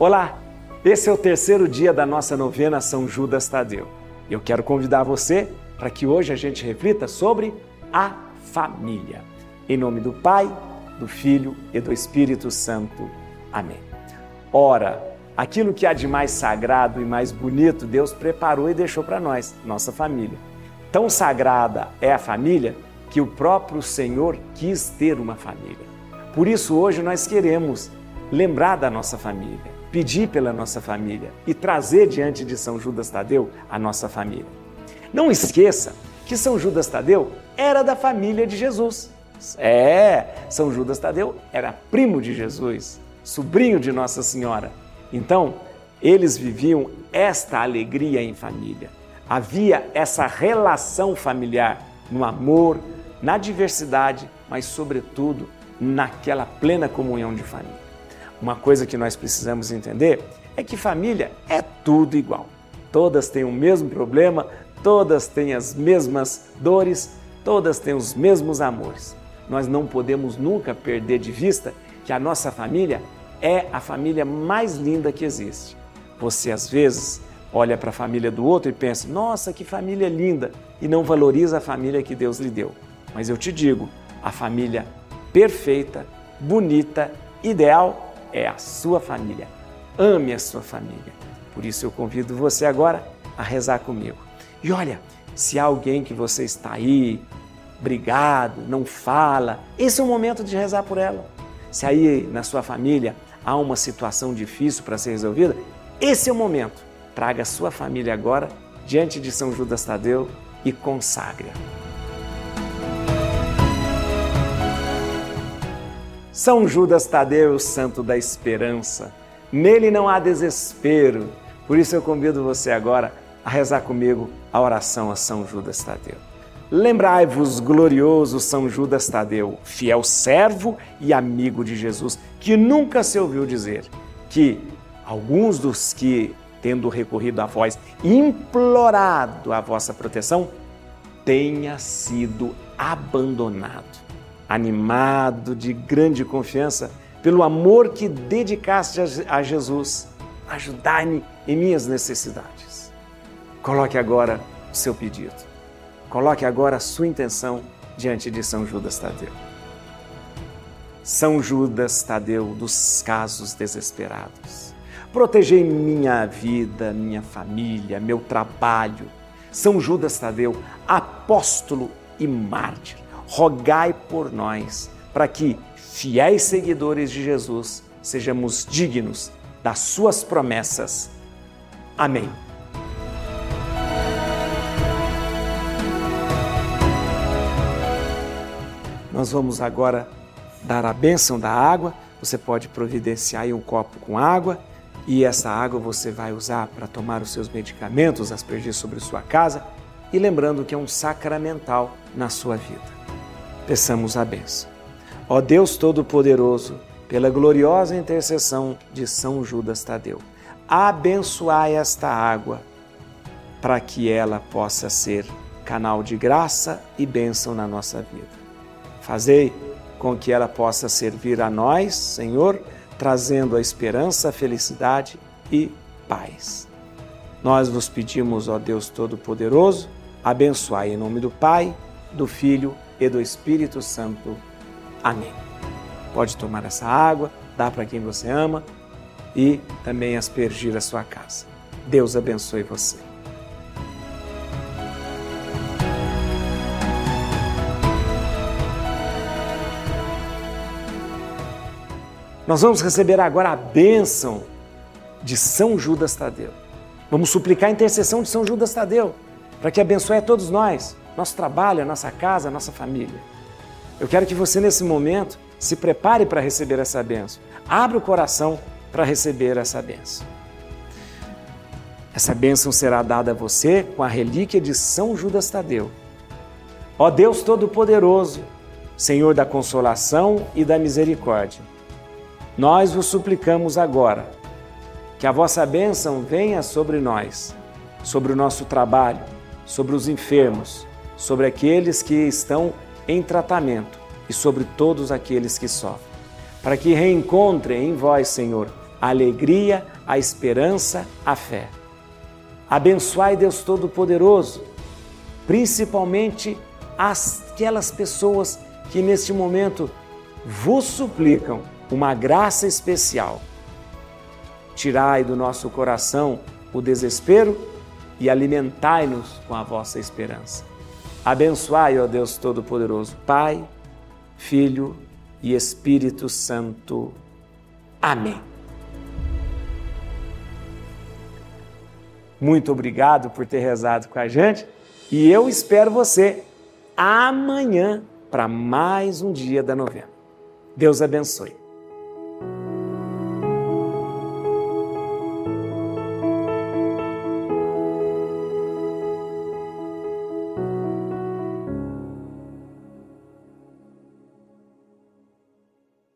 Olá, esse é o terceiro dia da nossa novena São Judas Tadeu. Eu quero convidar você para que hoje a gente reflita sobre a família. Em nome do Pai, do Filho e do Espírito Santo. Amém. Ora, aquilo que há de mais sagrado e mais bonito, Deus preparou e deixou para nós, nossa família. Tão sagrada é a família que o próprio Senhor quis ter uma família. Por isso, hoje nós queremos lembrar da nossa família, pedir pela nossa família e trazer diante de São Judas Tadeu a nossa família. Não esqueça que São Judas Tadeu era da família de Jesus. É, São Judas Tadeu era primo de Jesus, sobrinho de Nossa Senhora. Então, eles viviam esta alegria em família. Havia essa relação familiar no amor, na diversidade, mas, sobretudo, naquela plena comunhão de família. Uma coisa que nós precisamos entender é que família é tudo igual. Todas têm o mesmo problema, todas têm as mesmas dores, todas têm os mesmos amores. Nós não podemos nunca perder de vista que a nossa família é a família mais linda que existe. Você às vezes olha para a família do outro e pensa: nossa, que família linda! e não valoriza a família que Deus lhe deu. Mas eu te digo, a família perfeita, bonita, ideal é a sua família. Ame a sua família. Por isso eu convido você agora a rezar comigo. E olha, se há alguém que você está aí, brigado, não fala, esse é o momento de rezar por ela. Se aí na sua família há uma situação difícil para ser resolvida, esse é o momento. Traga a sua família agora diante de São Judas Tadeu e consagre-a. São Judas Tadeu, santo da esperança. Nele não há desespero. Por isso eu convido você agora a rezar comigo a oração a São Judas Tadeu. Lembrai-vos, glorioso São Judas Tadeu, fiel servo e amigo de Jesus, que nunca se ouviu dizer que alguns dos que, tendo recorrido a vós, implorado a vossa proteção, tenha sido abandonado animado, de grande confiança, pelo amor que dedicaste a Jesus. Ajudai-me em minhas necessidades. Coloque agora o seu pedido. Coloque agora a sua intenção diante de São Judas Tadeu. São Judas Tadeu dos casos desesperados. Protegei minha vida, minha família, meu trabalho. São Judas Tadeu, apóstolo e mártir rogai por nós, para que, fiéis seguidores de Jesus, sejamos dignos das suas promessas. Amém. Nós vamos agora dar a bênção da água. Você pode providenciar um copo com água e essa água você vai usar para tomar os seus medicamentos, aspergir sobre sua casa e lembrando que é um sacramental na sua vida. Peçamos a benção. Ó Deus Todo-Poderoso, pela gloriosa intercessão de São Judas Tadeu, abençoai esta água para que ela possa ser canal de graça e bênção na nossa vida. Fazei com que ela possa servir a nós, Senhor, trazendo a esperança, a felicidade e paz. Nós vos pedimos, ó Deus Todo-Poderoso, abençoai em nome do Pai, do Filho e do Espírito Santo. Amém. Pode tomar essa água, dar para quem você ama e também aspergir a sua casa. Deus abençoe você. Nós vamos receber agora a bênção de São Judas Tadeu. Vamos suplicar a intercessão de São Judas Tadeu para que abençoe a todos nós nosso trabalho, a nossa casa, a nossa família. Eu quero que você, nesse momento, se prepare para receber essa benção. Abra o coração para receber essa benção. Essa bênção será dada a você com a relíquia de São Judas Tadeu. Ó Deus Todo-Poderoso, Senhor da consolação e da misericórdia, nós vos suplicamos agora que a vossa bênção venha sobre nós, sobre o nosso trabalho, sobre os enfermos, sobre aqueles que estão em tratamento e sobre todos aqueles que sofrem, para que reencontrem em vós, Senhor, a alegria, a esperança, a fé. Abençoai Deus Todo-Poderoso, principalmente aquelas pessoas que neste momento vos suplicam uma graça especial. Tirai do nosso coração o desespero e alimentai-nos com a vossa esperança. Abençoai, ó Deus Todo-Poderoso, Pai, Filho e Espírito Santo. Amém. Muito obrigado por ter rezado com a gente e eu espero você amanhã para mais um dia da novena. Deus abençoe.